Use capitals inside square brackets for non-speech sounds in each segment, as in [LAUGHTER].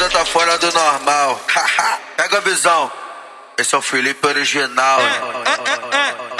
coisa tá fora do normal. [LAUGHS] Pega a visão. Esse é o Felipe original. É, é, é,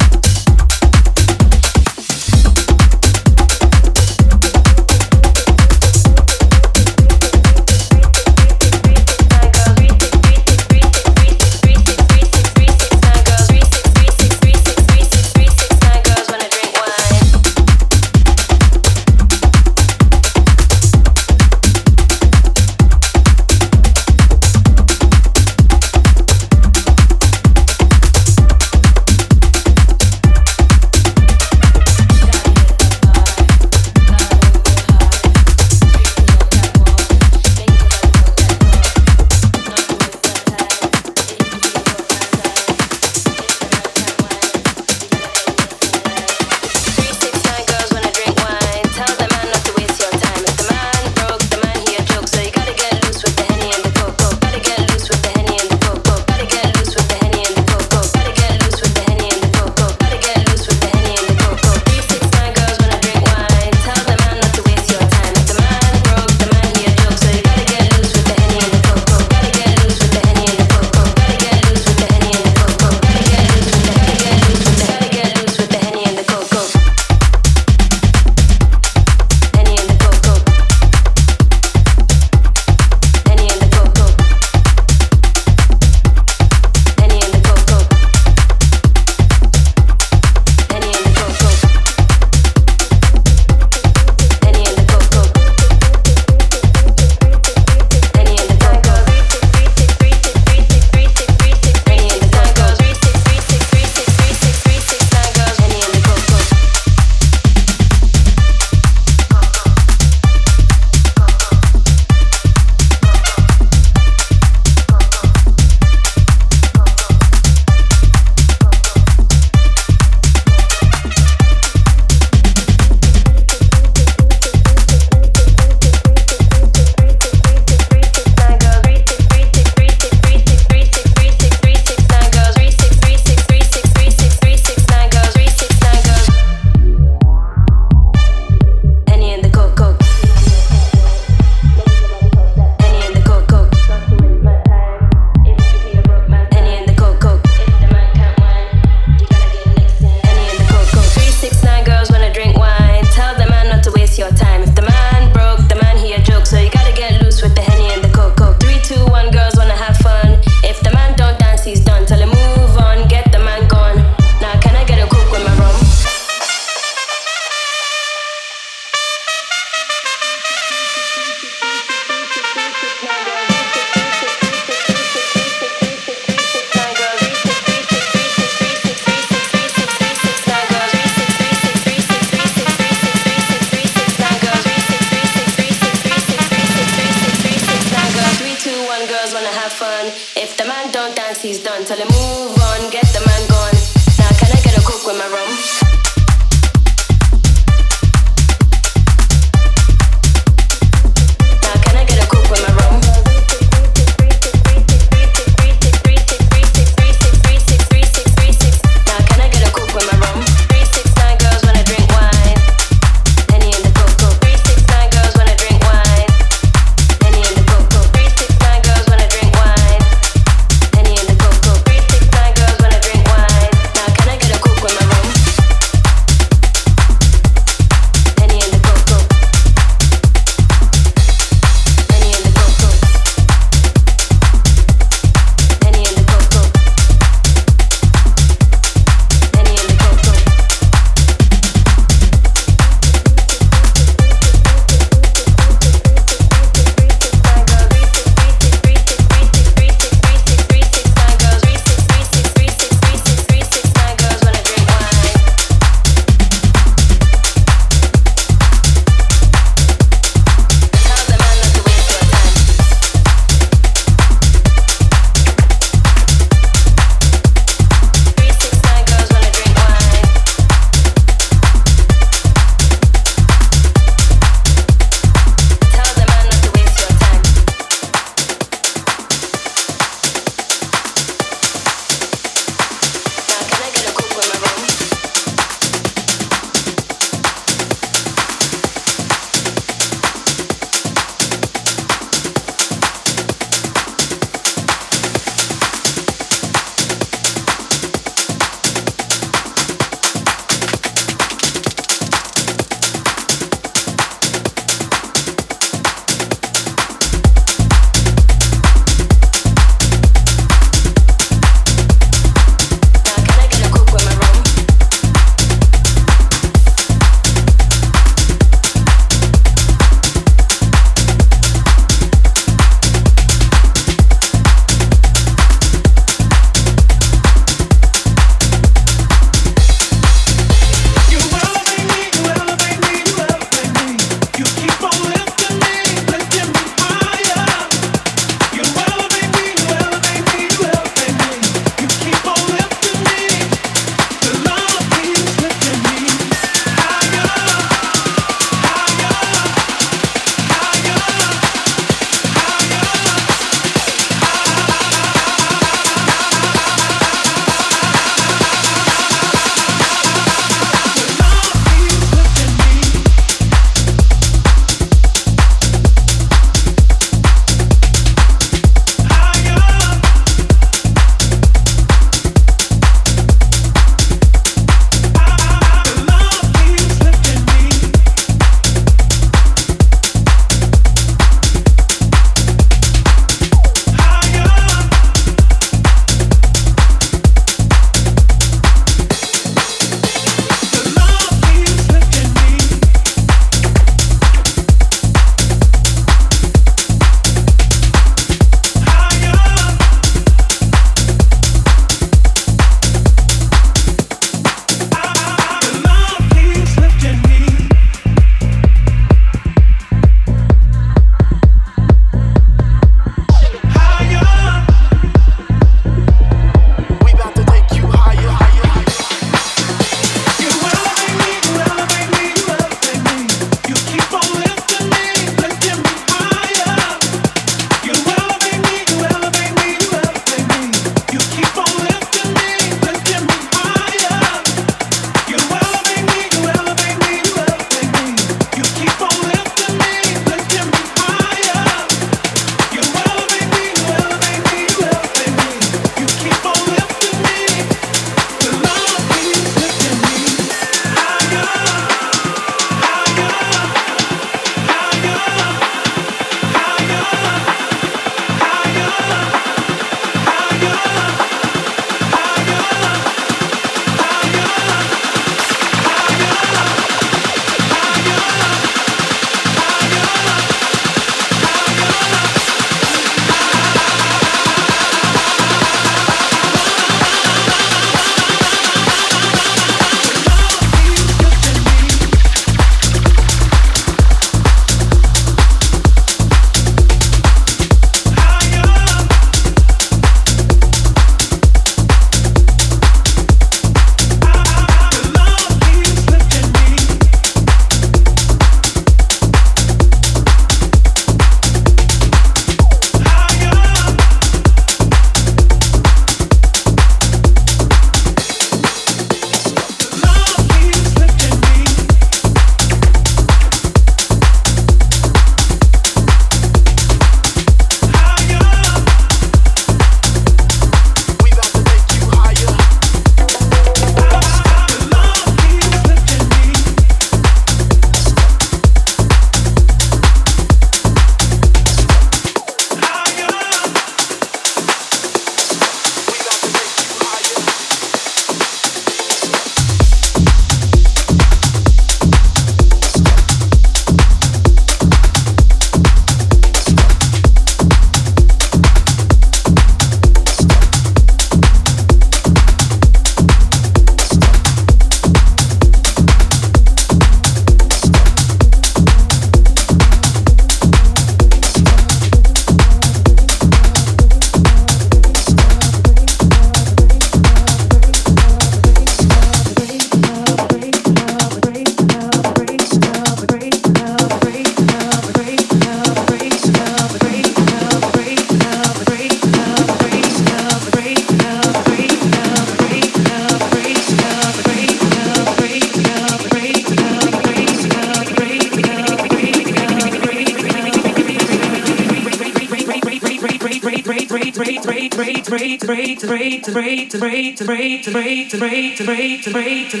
to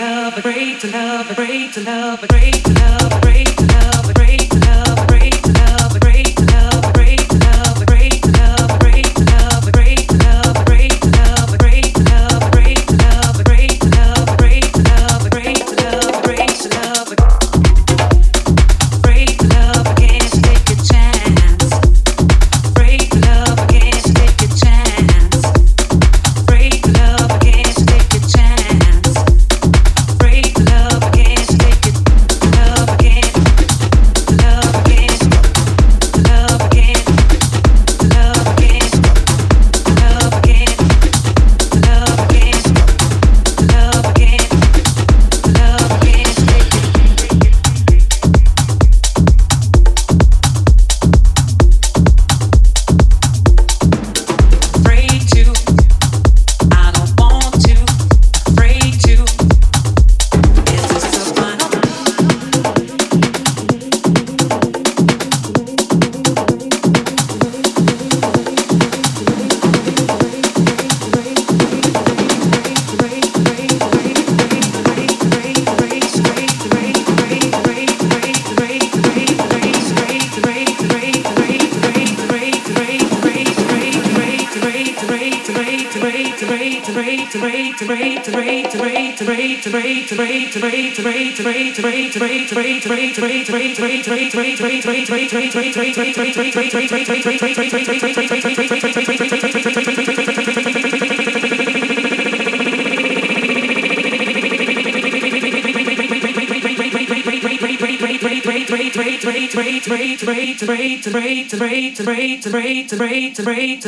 love, a great to love, a great to love, a great to love, a great to love,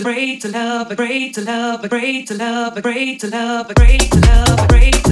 great to love, great to love, great to love, great to love, great to love.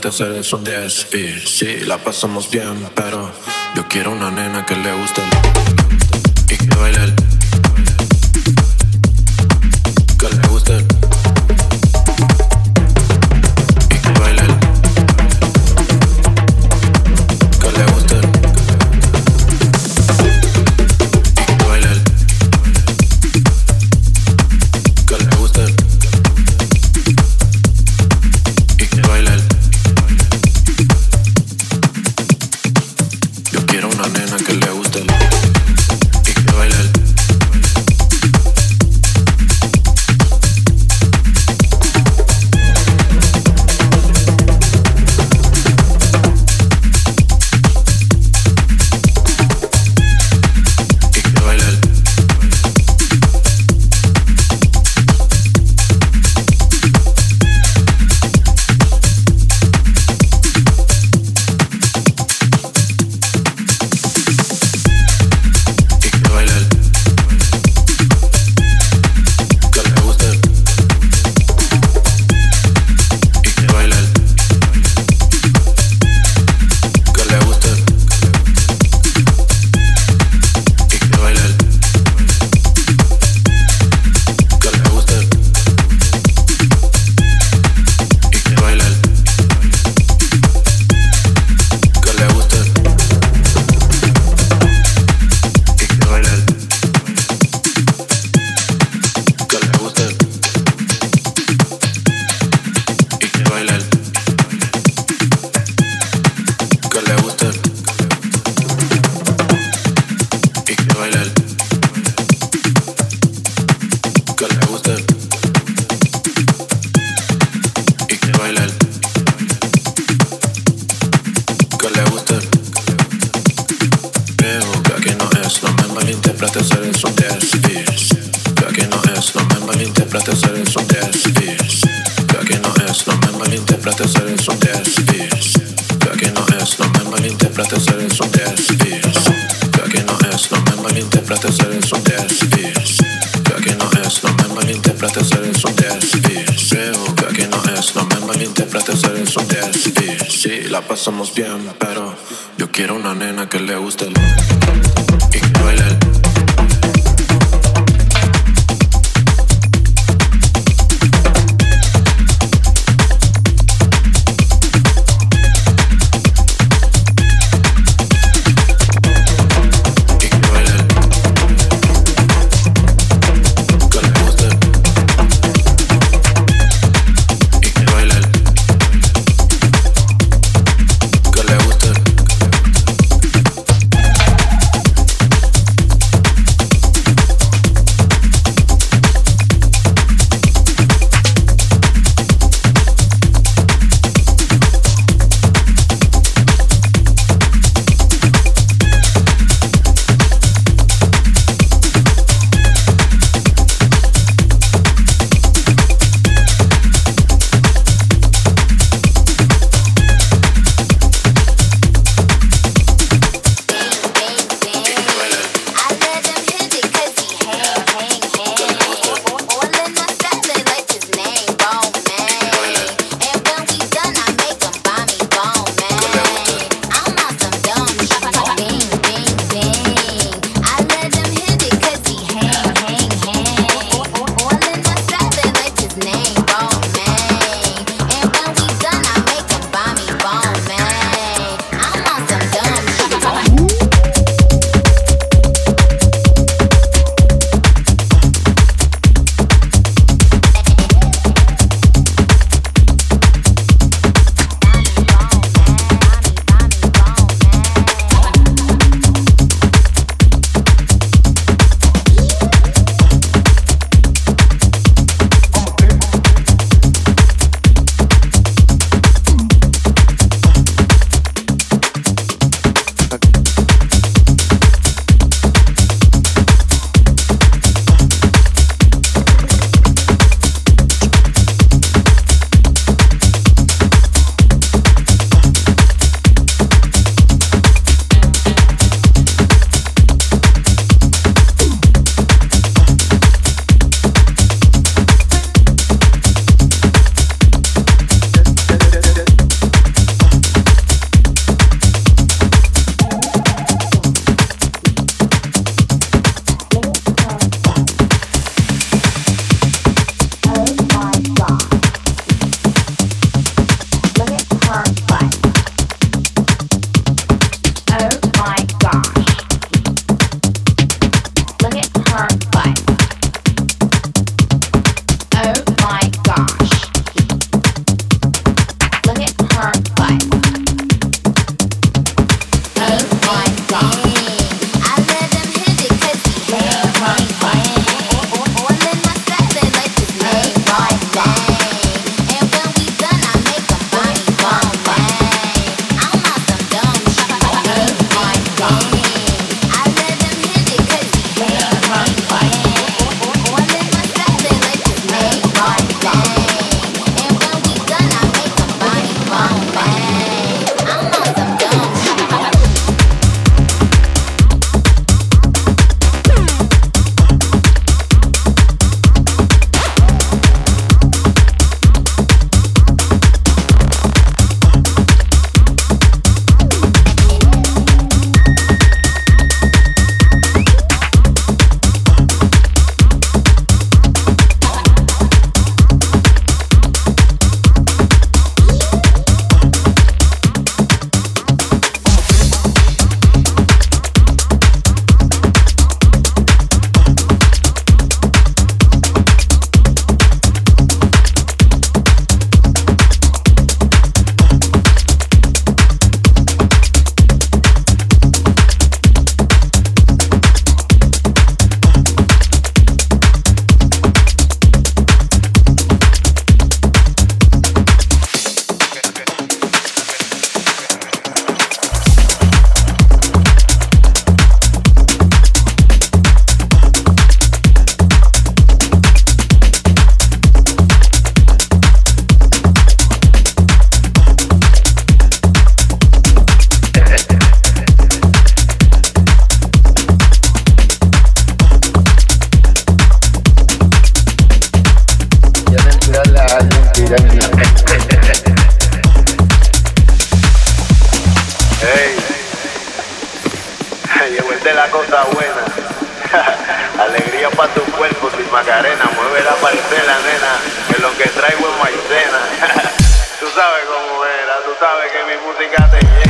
Malinterpretes, eres un desfile. Sí, la pasamos bien, pero yo quiero una nena que le guste y malinterpretes, eres un desdis. Que aquí no es, no me malinterpretes, eres un desdis. Veo que aquí no es, no me malinterpretes, eres un desdis. Sí, la pasamos bien, pero yo quiero una nena que le guste el... sabes cómo era, tú sabes que mi música te llega.